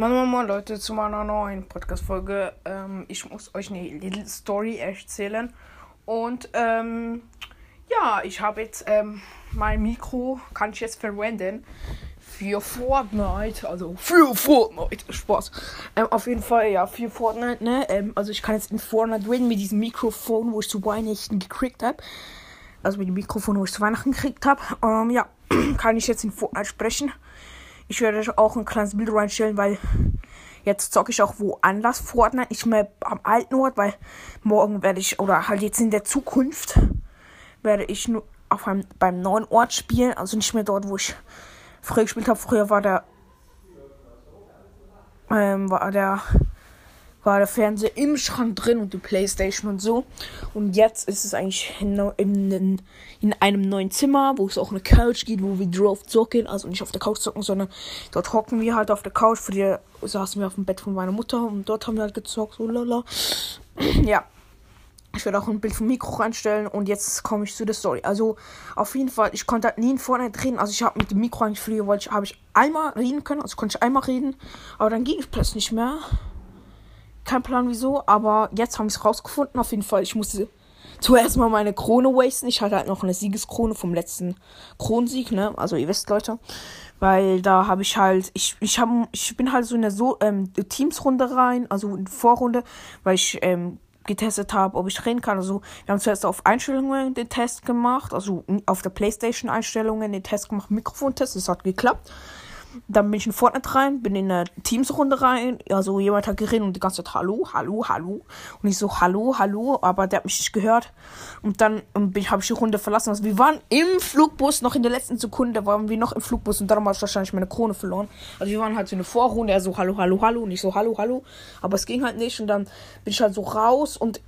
Moin, moin, moin, Leute, zu meiner neuen Podcast-Folge. Ähm, ich muss euch eine Little Story erzählen. Und, ähm, ja, ich habe jetzt, ähm, mein Mikro kann ich jetzt verwenden für Fortnite. Also, für Fortnite. Spaß. Ähm, auf jeden Fall, ja, für Fortnite, ne? Ähm, also, ich kann jetzt in Fortnite reden mit diesem Mikrofon, wo ich zu Weihnachten gekriegt habe. Also, mit dem Mikrofon, wo ich zu Weihnachten gekriegt habe. Ähm, ja, kann ich jetzt in Fortnite sprechen. Ich werde auch ein kleines Bild reinstellen, weil jetzt zocke ich auch woanders Fortnite, nicht mehr am alten Ort, weil morgen werde ich, oder halt jetzt in der Zukunft, werde ich nur auf einem, beim neuen Ort spielen, also nicht mehr dort, wo ich früher gespielt habe. Früher war der, ähm, war der war der Fernseher im Schrank drin und die Playstation und so. Und jetzt ist es eigentlich in, in, in einem neuen Zimmer, wo es auch eine Couch gibt, wo wir drauf zocken. Also nicht auf der Couch zocken, sondern dort hocken wir halt auf der Couch. Früher saßen wir auf dem Bett von meiner Mutter und dort haben wir halt gezockt. So lala. ja. Ich werde auch ein Bild vom Mikro reinstellen und jetzt komme ich zu der Story. Also auf jeden Fall, ich konnte halt nie in Fortnite reden. Also ich habe mit dem Mikro eigentlich früher, wollte ich, habe ich einmal reden können. Also konnte ich einmal reden, aber dann ging es plötzlich nicht mehr. Kein Plan wieso, aber jetzt haben wir es rausgefunden. Auf jeden Fall, ich musste zuerst mal meine Krone wasten. Ich hatte halt noch eine Siegeskrone vom letzten Kronensieg, ne? Also ihr wisst, Leute. Weil da habe ich halt, ich, ich, hab, ich bin halt so in der so, ähm, Teamsrunde rein, also in Vorrunde, weil ich ähm, getestet habe, ob ich reden kann. Also wir haben zuerst auf Einstellungen den Test gemacht, also auf der Playstation Einstellungen den Test gemacht, Mikrofontest, das hat geklappt. Dann bin ich in Fortnite rein, bin in eine Teamsrunde rein. Also jemand hat geredet und die ganze Zeit Hallo, Hallo, Hallo. Und ich so Hallo, Hallo, aber der hat mich nicht gehört. Und dann habe ich die Runde verlassen. Also wir waren im Flugbus, noch in der letzten Sekunde waren wir noch im Flugbus und darum habe ich wahrscheinlich meine Krone verloren. Also wir waren halt so eine Vorrunde, er so Hallo, Hallo, Hallo und ich so Hallo, Hallo. Aber es ging halt nicht und dann bin ich halt so raus und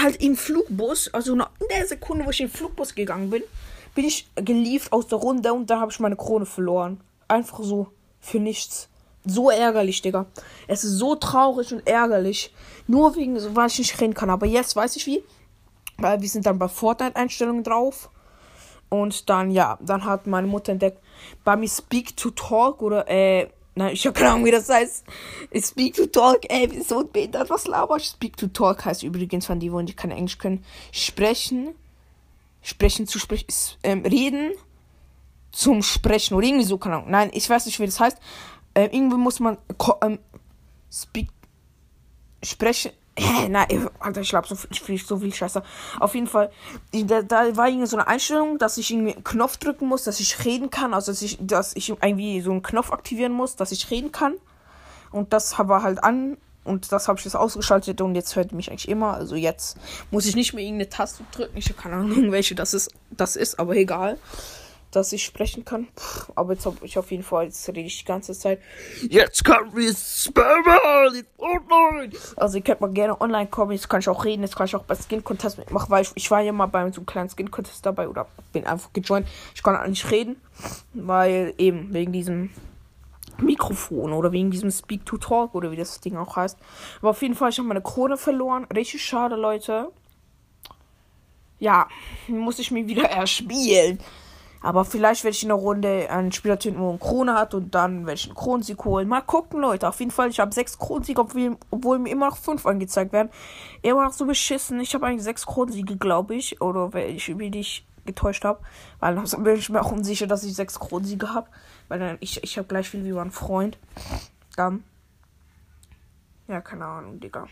halt im Flugbus, also in der Sekunde, wo ich in den Flugbus gegangen bin, bin ich geliefert aus der Runde und da habe ich meine Krone verloren. Einfach so. Für nichts. So ärgerlich, Digga. Es ist so traurig und ärgerlich. Nur wegen, weil ich nicht reden kann. Aber jetzt weiß ich wie. Weil wir sind dann bei Fortnite-Einstellungen drauf. Und dann, ja, dann hat meine Mutter entdeckt, bei mir Speak to Talk oder, äh, nein, ich habe keine Ahnung, wie das heißt. Speak to Talk, ey, wie so behindert, was laber ich? Speak to Talk heißt übrigens, von die, wo die kein Englisch können, sprechen, sprechen zu sprechen, ähm, reden zum Sprechen oder irgendwie so, keine Ahnung. Nein, ich weiß nicht, wie das heißt. Ähm, irgendwie muss man ähm, speak, sprechen. Nein, Alter, ich glaube, so viel, so viel Scheiße. Auf jeden Fall, da, da war irgendwie so eine Einstellung, dass ich irgendwie einen Knopf drücken muss, dass ich reden kann. Also, dass ich, dass ich irgendwie so einen Knopf aktivieren muss, dass ich reden kann. Und das war halt an. Und das habe ich jetzt ausgeschaltet und jetzt hört mich eigentlich immer. Also jetzt muss ich nicht mehr irgendeine Taste drücken. Ich habe keine Ahnung, welche das ist, das ist, aber egal dass ich sprechen kann. Puh, aber jetzt habe ich auf jeden Fall, jetzt rede ich die ganze Zeit. Jetzt kann wir Spammer online. Also ihr könnt mal gerne online kommen. Jetzt kann ich auch reden. Jetzt kann ich auch bei Skin Contest mitmachen, weil ich, ich war ja mal bei so einem kleinen Skin Contest dabei oder bin einfach gejoint. Ich kann auch nicht reden, weil eben wegen diesem Mikrofon oder wegen diesem Speak to Talk oder wie das Ding auch heißt. Aber auf jeden Fall, ich habe meine Krone verloren. Richtig schade, Leute. Ja, muss ich mir wieder erspielen. Aber vielleicht werde ich in der Runde einen Spieler töten, wo eine Krone hat und dann werde ich einen Kronensieg holen. Mal gucken, Leute. Auf jeden Fall, ich habe sechs Kronensiege, obwohl, mir immer noch fünf angezeigt werden. Immer noch so beschissen. Ich habe eigentlich sechs Kronensiege, glaube ich. Oder wenn ich mich getäuscht habe. Weil dann bin ich mir auch unsicher, dass ich sechs Kronensiege habe. Weil dann ich, ich habe gleich viel wie mein Freund. Dann. Ja, keine Ahnung, Digga.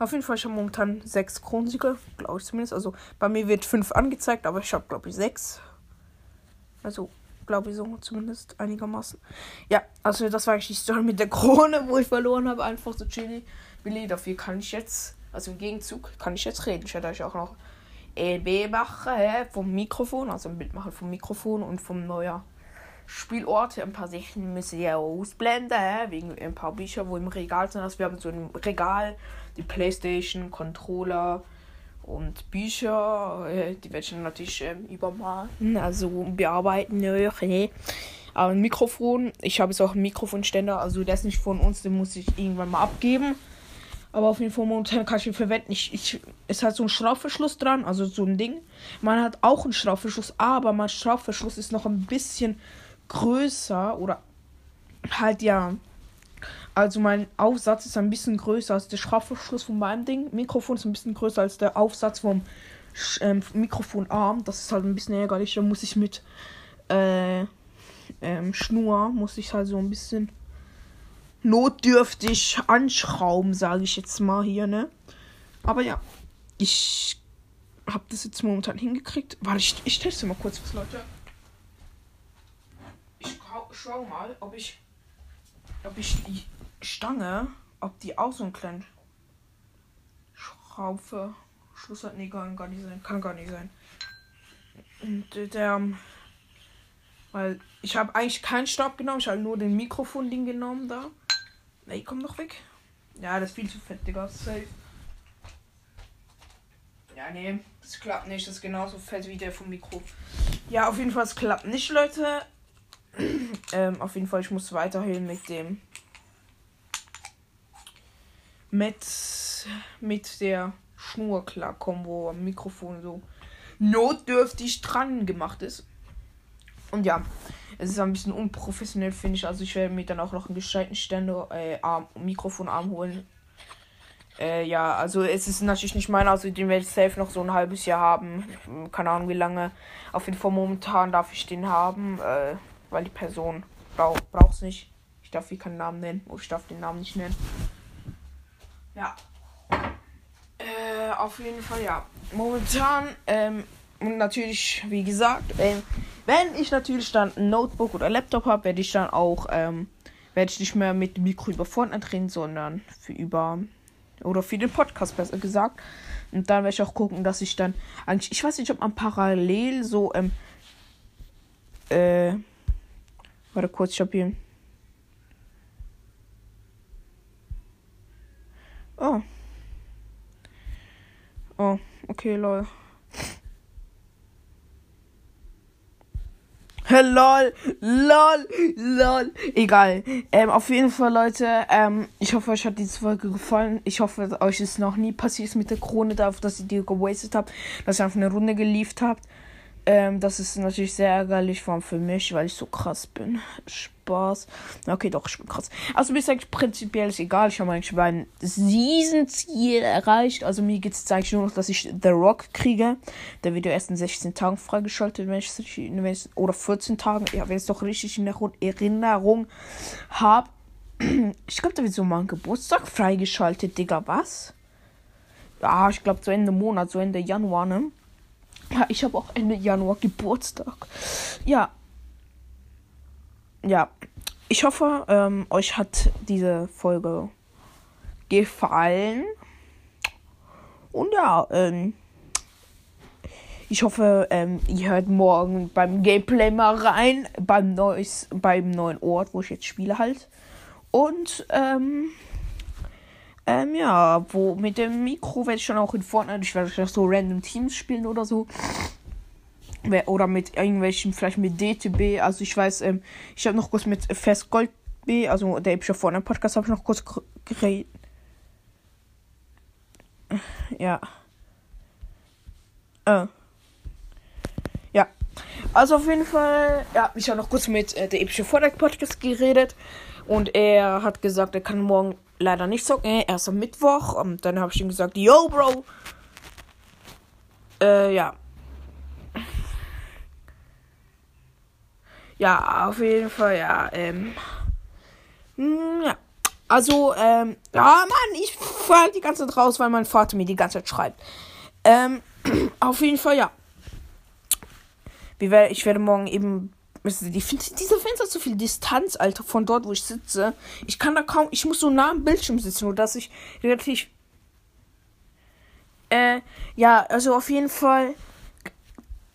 Auf jeden Fall, ich habe momentan sechs Kronensiege, glaube ich zumindest. Also bei mir wird fünf angezeigt, aber ich habe, glaube ich, sechs. Also, glaube ich so zumindest einigermaßen. Ja, also das war eigentlich die Story mit der Krone, wo ich verloren habe. Einfach so chilly. Billy, dafür kann ich jetzt, also im Gegenzug, kann ich jetzt reden. Ich werde euch auch noch ELB machen hä, vom Mikrofon, also ein Bild machen vom Mikrofon und vom neuen Spielort. Ein paar Sachen müssen wir ausblenden, hä, wegen ein paar Bücher, wo im Regal sind. Also wir haben so ein Regal, die Playstation, Controller, und Bücher, äh, die werde ich natürlich äh, übermalen, also bearbeiten. Ne? Aber ein Mikrofon, ich habe jetzt auch einen Mikrofonständer, also der ist nicht von uns, den muss ich irgendwann mal abgeben. Aber auf jeden Fall momentan kann ich ihn verwenden. Ich, ich, es hat so ein Schraubverschluss dran, also so ein Ding. Man hat auch einen Schraubverschluss, aber mein Schraubverschluss ist noch ein bisschen größer oder halt ja Also mein Aufsatz ist ein bisschen größer als der Schraubverschluss von meinem Ding. Mikrofon ist ein bisschen größer als der Aufsatz vom ähm, Mikrofonarm. Das ist halt ein bisschen ärgerlich. Da muss ich mit äh, ähm, Schnur, muss ich halt so ein bisschen notdürftig anschrauben, sage ich jetzt mal hier, ne? Aber ja, ich habe das jetzt momentan hingekriegt. Warte, ich, ich teste mal kurz was, Leute. Ich schau mal, ob ich ob ich Stange, ob die auch so ein kleinen Schraufe Schluss hat. Nee, kann gar nicht sein. Kann gar nicht sein. Und der, weil ich habe eigentlich keinen Stab genommen, ich habe nur den Mikrofon-Ding genommen da. Ey, komm doch weg. Ja, das ist viel zu fett, Digga. Safe. Ja, nee, das klappt nicht. Das ist genauso fett wie der vom Mikro. Ja, auf jeden Fall, es klappt nicht, Leute. ähm, auf jeden Fall, ich muss weiterhin mit dem. Mit, mit der Schnur klarkommen, wo am Mikrofon so notdürftig dran gemacht ist. Und ja, es ist ein bisschen unprofessionell, finde ich. Also ich werde mir dann auch noch einen gescheiten Ständer, äh, Arm, Mikrofonarm holen. Äh, ja, also es ist natürlich nicht meiner, also den werde ich safe noch so ein halbes Jahr haben. Keine Ahnung wie lange. Auf jeden Fall momentan darf ich den haben, äh, weil die Person brauch, braucht es nicht. Ich darf hier keinen Namen nennen. Oder ich darf den Namen nicht nennen. Ja. Äh, auf jeden Fall ja. Momentan, ähm, und natürlich, wie gesagt, ähm, wenn ich natürlich dann ein Notebook oder Laptop habe, werde ich dann auch, ähm, werde ich nicht mehr mit dem Mikro über Fortnite reden, sondern für über, oder für den Podcast besser gesagt. Und dann werde ich auch gucken, dass ich dann, eigentlich, ich weiß nicht, ob man parallel so, ähm, äh, warte kurz, ich habe hier, oh. Oh, okay, lol. lol, lol, lol. Egal. Ähm, auf jeden Fall, Leute, ähm, ich hoffe, euch hat diese Folge gefallen. Ich hoffe, euch ist noch nie passiert mit der Krone, dafür, dass ihr die gewastet habt, dass ihr einfach eine Runde geliefert habt. Ähm, das ist natürlich sehr ärgerlich, vor allem für mich, weil ich so krass bin. Spaß. Okay, doch, ich bin krass. Also mir ist eigentlich prinzipiell ist egal. Ich habe eigentlich mein Season-Ziel erreicht. Also mir geht es eigentlich nur noch, dass ich The Rock kriege. Der wird ja erst in 16 Tagen freigeschaltet, wenn ich, wenn ich oder 14 Tagen, ja, wenn ich es doch richtig in Erinnerung habe. Ich glaube, da wird so mal ein Geburtstag freigeschaltet, Digga, was? Ja, ich glaube, zu Ende Monat, zu Ende Januar, ne? Ja, ich habe auch Ende Januar Geburtstag. Ja. Ja. Ich hoffe, ähm, euch hat diese Folge gefallen. Und ja, ähm, ich hoffe, ähm, ihr hört morgen beim Gameplay mal rein, beim, neues, beim neuen Ort, wo ich jetzt spiele halt. Und, ähm, ähm, ja, wo mit dem Mikro werde ich schon auch in Fortnite, ich werde so random Teams spielen oder so. Oder mit irgendwelchen, vielleicht mit DTB. Also ich weiß, ähm, ich habe noch kurz mit Fest Gold B, also der epische Fortnite Podcast, habe ich noch kurz geredet. Ja. Äh. Ja. Also auf jeden Fall, ja, ich habe noch kurz mit äh, der epische Fortnite Podcast geredet. Und er hat gesagt, er kann morgen leider nicht zocken. Erst am Mittwoch. Und dann habe ich ihm gesagt, yo, Bro. Äh, ja. Ja, auf jeden Fall, ja. Ähm. Hm, ja. Also, ähm. Ja, Mann, ich fall die ganze Zeit raus, weil mein Vater mir die ganze Zeit schreibt. Ähm. Auf jeden Fall, ja. Ich werde morgen eben ich finde, dieser Fenster so viel Distanz, Alter, von dort, wo ich sitze. Ich kann da kaum, ich muss so nah am Bildschirm sitzen, nur dass ich relativ. Äh, ja, also auf jeden Fall.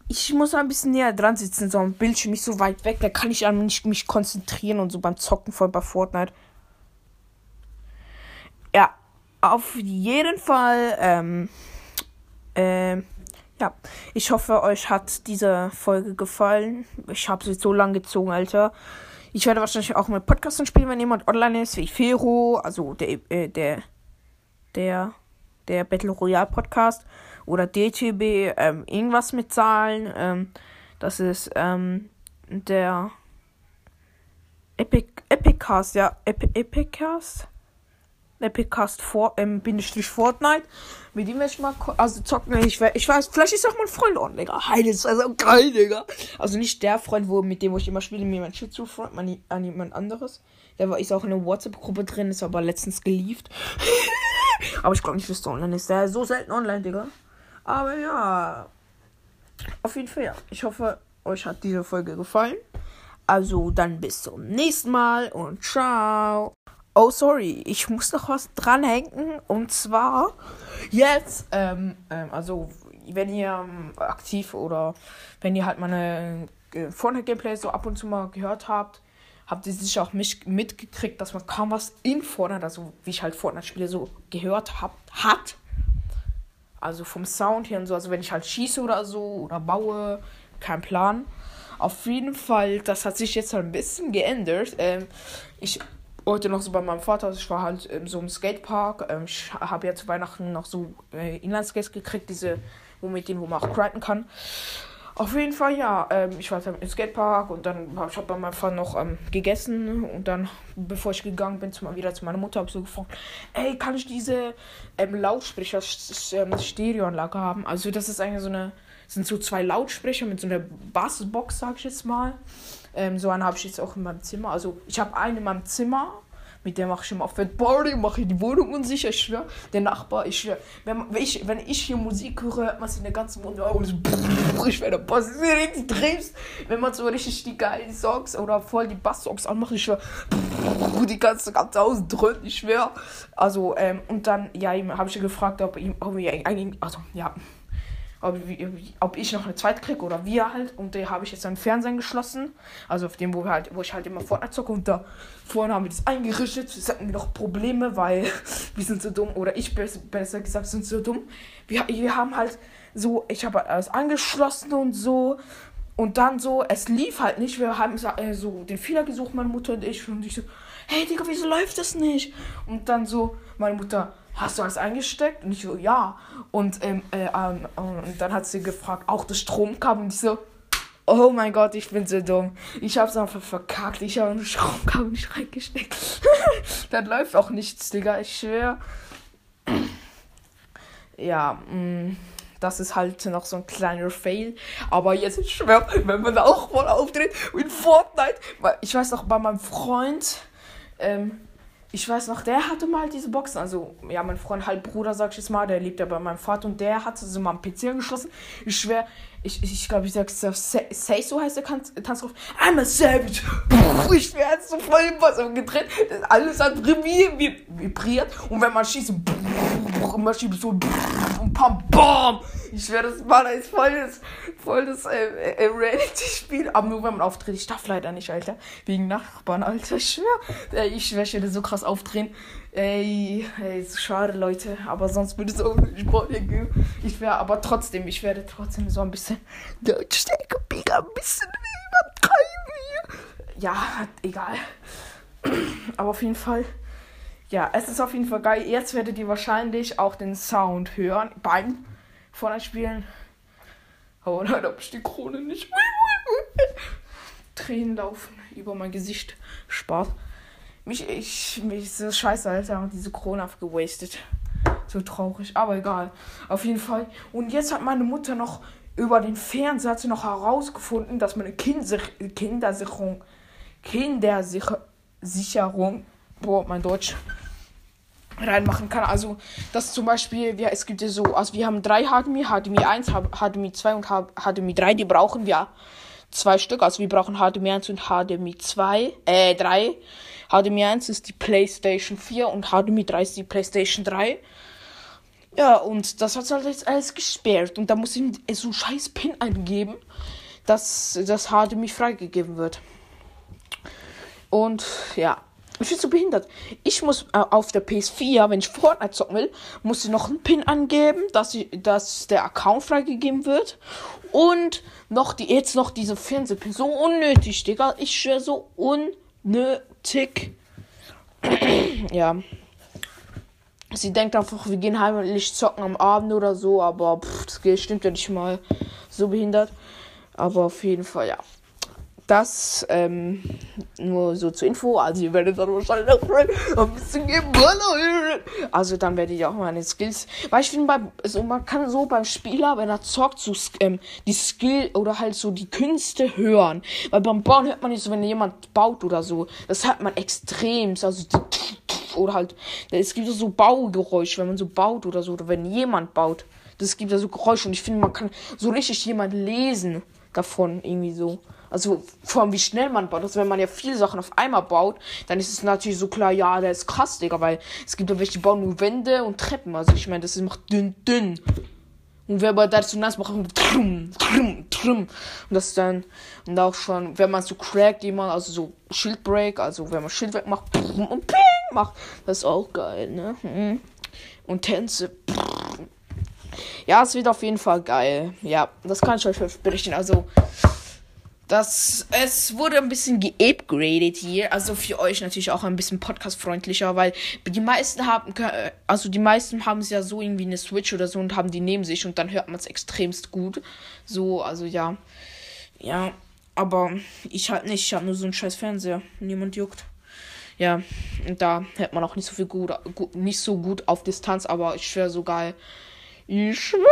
Ich muss ein bisschen näher dran sitzen, so am Bildschirm, nicht so weit weg. Da kann ich nicht mich konzentrieren und so beim Zocken voll bei Fortnite. Ja, auf jeden Fall, ähm, ähm, ja, ich hoffe, euch hat diese Folge gefallen. Ich habe sie so lang gezogen, Alter. Ich werde wahrscheinlich auch mit Podcasten spielen, wenn jemand online ist, wie Fero, also der, äh, der, der, der Battle Royale Podcast oder DTB, ähm, irgendwas mit Zahlen. Ähm, das ist, ähm, der, Epic, Epiccast, ja, Epi, Epiccast. Epiccast for, ähm, Bindestrich Fortnite. Mit ihm werde ich mal, also zocken, ich, ich weiß, vielleicht ist auch mein Freund on, Digga. Heide ist also geil, Digga. Also nicht der Freund, wo, mit dem wo ich immer spiele, mir mein Schizo-Freund, man, an jemand anderes. Der war, ist auch in einer WhatsApp-Gruppe drin, ist aber letztens geliefert. aber ich glaube nicht, dass der online ist. Der ist so selten online, Digga. Aber ja. Auf jeden Fall, ja. Ich hoffe, euch hat diese Folge gefallen. Also dann bis zum nächsten Mal und ciao. Oh, sorry, ich muss noch was dranhängen. Und zwar jetzt, ähm, ähm, also wenn ihr ähm, aktiv oder wenn ihr halt meine äh, Fortnite-Gameplay so ab und zu mal gehört habt, habt ihr sicher auch mich mitgekriegt, dass man kaum was in Fortnite, also wie ich halt Fortnite-Spiele so gehört hab, hat. Also vom Sound her und so, also wenn ich halt schieße oder so oder baue, kein Plan. Auf jeden Fall, das hat sich jetzt ein bisschen geändert. Ähm, ich heute noch so bei meinem Vater. Ich war halt in so einem Skatepark. Ähm, ich habe ja zu Weihnachten noch so äh, Inlineskates gekriegt, diese, wo mit denen, wo man auch grinden kann. Auf jeden Fall, ja. Ähm, ich war halt im Skatepark und dann habe ich hab bei meinem Vater noch ähm, gegessen und dann, bevor ich gegangen bin, zum, wieder zu meiner Mutter, habe ich so gefragt, ey, kann ich diese ähm, Lautsprecher, ähm, haben? Also das ist eigentlich so eine, sind so zwei Lautsprecher mit so einer Bassbox, sag ich jetzt mal. Ähm, so eine habe ich jetzt auch in meinem Zimmer. Also ich habe einen in meinem Zimmer. Mit der mache ich immer Fat Party, mache ich die Wohnung unsicher, ich schwör. Der Nachbar, ich schwör. Wenn, wenn, ich, wenn ich hier Musik höre, hört man es in der ganzen Wohnung. Und so, ich werde Bass, richtig drehst. Wenn man so richtig die geilen Songs oder voll die Bass-Songs anmacht, ich schwör. Die ganze, ganze Haus dröhnt, ich schwör. Also, ähm, und dann, ja, habe ich gefragt, ob ihm, ob ich also, ja ob, ob ich noch eine zweite kriege oder wir halt. Und da habe ich jetzt einen Fernsehen geschlossen. Also auf dem, wo, wir halt, wo ich halt immer Fortnite zocke. Und da vorne haben wir das eingerichtet. Jetzt hatten wir noch Probleme, weil wir sind so dumm. Oder ich besser gesagt sind so dumm. Wir, wir haben halt so, ich habe halt alles angeschlossen und so. Und dann so, es lief halt nicht. Wir haben äh, so den Fehler gesucht, meine Mutter und ich. Und ich so, hey Digga, wieso läuft das nicht? Und dann so, meine Mutter, hast du alles eingesteckt? Und ich so, ja. Und, ähm, äh, ähm, und dann hat sie gefragt, auch das Stromkabel. Und ich so, oh mein Gott, ich bin so dumm. Ich hab's einfach verkackt. Ich habe ein Stromkabel nicht reingesteckt. dann läuft auch nichts, Digga. Ich schwör. ja, mh, mm, das ist halt noch so ein kleiner Fail. Aber jetzt, ich schwör, wenn man auch mal auftritt in Fortnite. Weil ich weiß noch, bei meinem Freund, ähm, ich weiß noch, der hatte mal diese Boxen. Also, ja, mein Freund, Halbbruder, sag ich jetzt mal, der lebt ja bei meinem Vater und der hatte so mal am PC angeschlossen. Ich schwör, ich glaube, ich, glaub, ich sag's Say So heißt der Tanzruf. I'm a savage. Ich schwör, hat so voll im Wasser gedreht. Alles hat vibriert. Und wenn man schießt, man schießt so und pam, bam. Ich schwör, das war ist voll das, voll das äh, äh, Reality-Spiel. Aber nur wenn man auftritt. Ich darf leider nicht, Alter. Wegen Nachbarn, Alter. Ich schwör. Äh, ich schwör, ich werde so krass aufdrehen. Ey, ey, ist schade, Leute. Aber sonst würde es auch nicht gehen. Ich wäre aber trotzdem, ich werde trotzdem so ein bisschen Lautstärke ein bisschen übertreiben hier. Ja, egal. Aber auf jeden Fall. Ja, es ist auf jeden Fall geil. Jetzt werdet ihr wahrscheinlich auch den Sound hören beim Vorderspielen. Aber leider habe ich die Krone nicht. Tränen laufen über mein Gesicht. Spaß. Mich, ich, mich das scheiße, Alter. Diese Krone abgewastet. So traurig, aber egal. Auf jeden Fall. Und jetzt hat meine Mutter noch über den Fernseher hat sie noch herausgefunden, dass man eine Kindersicherung, Kindersicherung, boah, mein Deutsch, reinmachen kann. Also, das zum Beispiel, ja, es gibt ja so, also wir haben drei HDMI, HDMI 1, HDMI 2 und HDMI 3, die brauchen wir zwei Stück. Also wir brauchen HDMI 1 und HDMI 2, äh, 3. HDMI 1 ist die PlayStation 4 und HDMI 3 ist die PlayStation 3. Ja, und das hat halt jetzt alles gesperrt. Und da muss ich so scheiß Pin eingeben, dass das HDMI freigegeben wird. Und ja, ich bin so behindert. Ich muss äh, auf der PS4, wenn ich Fortnite zocken will, muss ich noch einen Pin angeben, dass, ich, dass der Account freigegeben wird. Und noch die, jetzt noch diese Fernsehpin. So unnötig, Digga. Ich schwör so unnötig. ja. Sie denkt einfach, wir gehen heimlich zocken am Abend oder so, aber pff, das stimmt ja nicht mal so behindert. Aber auf jeden Fall, ja. Das ähm, nur so zur Info. Also ihr werdet dann wahrscheinlich auch ein bisschen geballert. Also dann werdet ihr auch meine Skills. Weil ich finde, also man kann so beim Spieler, wenn er zockt, so ähm, die Skill oder halt so die Künste hören. Weil beim Bauen hört man nicht so, wenn jemand baut oder so. Das hört man extrem. Also oder halt, es gibt so Baugeräusche, wenn man so baut oder so, oder wenn jemand baut. Das gibt ja so Geräusche und ich finde, man kann so richtig jemand lesen davon irgendwie so. Also vor allem wie schnell man baut. Also wenn man ja viele Sachen auf einmal baut, dann ist es natürlich so klar, ja, der ist krass, Digga, weil es gibt ja welche, die bauen nur Wände und Treppen. Also ich meine, das macht dünn, dünn. Und wer aber dazu nass macht, trum, trum, trum. Und das dann, und auch schon, wenn man so crackt, jemand, also so Schildbreak, also wenn man Schild wegmacht, und ping macht, das ist auch geil, ne? Mhm. Und Tänze, ja, es wird auf jeden Fall geil. Ja, das kann ich euch berichten. Also, das, es wurde ein bisschen geupgradet hier. Also für euch natürlich auch ein bisschen podcastfreundlicher, weil die meisten haben, also die meisten haben es ja so irgendwie eine Switch oder so und haben die neben sich und dann hört man es extremst gut. So, also ja. Ja, aber ich halt nicht. Ich habe nur so einen scheiß Fernseher. Niemand juckt. Ja, und da hört man auch nicht so viel gut, nicht so gut auf Distanz, aber ich schwöre so geil. Ich schwöre.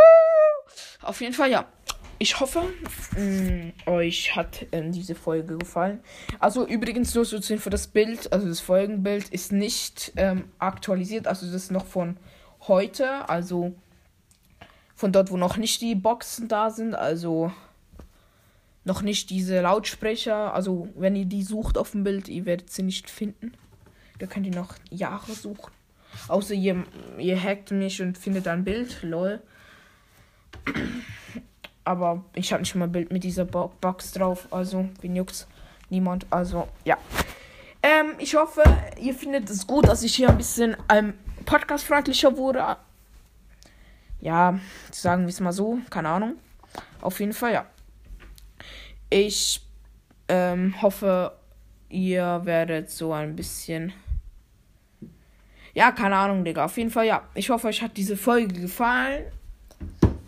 Auf jeden Fall, ja ich hoffe, mh, mm, euch hat äh, diese Folge gefallen. Also übrigens nur so Info, das Bild, also das Folgenbild ist nicht ähm, aktualisiert. Also das ist noch von heute. Also von dort, wo noch nicht die Boxen da sind. Also noch nicht diese Lautsprecher. Also wenn ihr die sucht auf dem Bild, ihr werdet sie nicht finden. Da könnt ihr noch Jahre suchen. Außer ihr, ihr hackt mich und findet ein Bild. Lol. Aber ich habe nicht mal ein Bild mit dieser Bo Box drauf. Also, wen juckt's? Niemand. Also, ja. Ähm, ich hoffe, ihr findet es gut, dass ich hier ein bisschen ähm, podcastfreundlicher wurde. Ja, sagen wir es mal so. Keine Ahnung. Auf jeden Fall, ja. Ich ähm, hoffe, ihr werdet so ein bisschen. Ja, keine Ahnung, Digga. Auf jeden Fall, ja. Ich hoffe, euch hat diese Folge gefallen.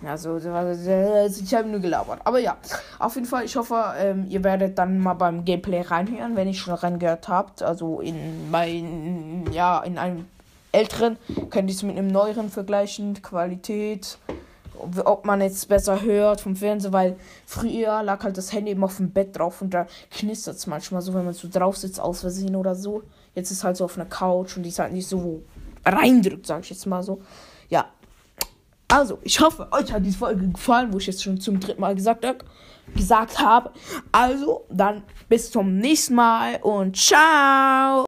Also, ich habe nur gelabert. Aber ja, auf jeden Fall, ich hoffe, ähm, ihr werdet dann mal beim Gameplay reinhören, wenn ihr schon reingehört habt. Also in mein, ja, in einem älteren könnt ihr es mit einem neueren vergleichen. Qualität, ob man jetzt besser hört vom Fernsehen, weil früher lag halt das Handy immer auf dem Bett drauf und da knistert es manchmal so, wenn man so drauf sitzt, aus Versehen oder so. Jetzt ist halt so auf einer Couch und die ist halt nicht so reindrückt, sag ich jetzt mal so. Also, ich hoffe, euch hat diese Folge gefallen, wo ich jetzt schon zum dritten Mal gesagt habe. Gesagt habe. Also, dann bis zum nächsten Mal und ciao.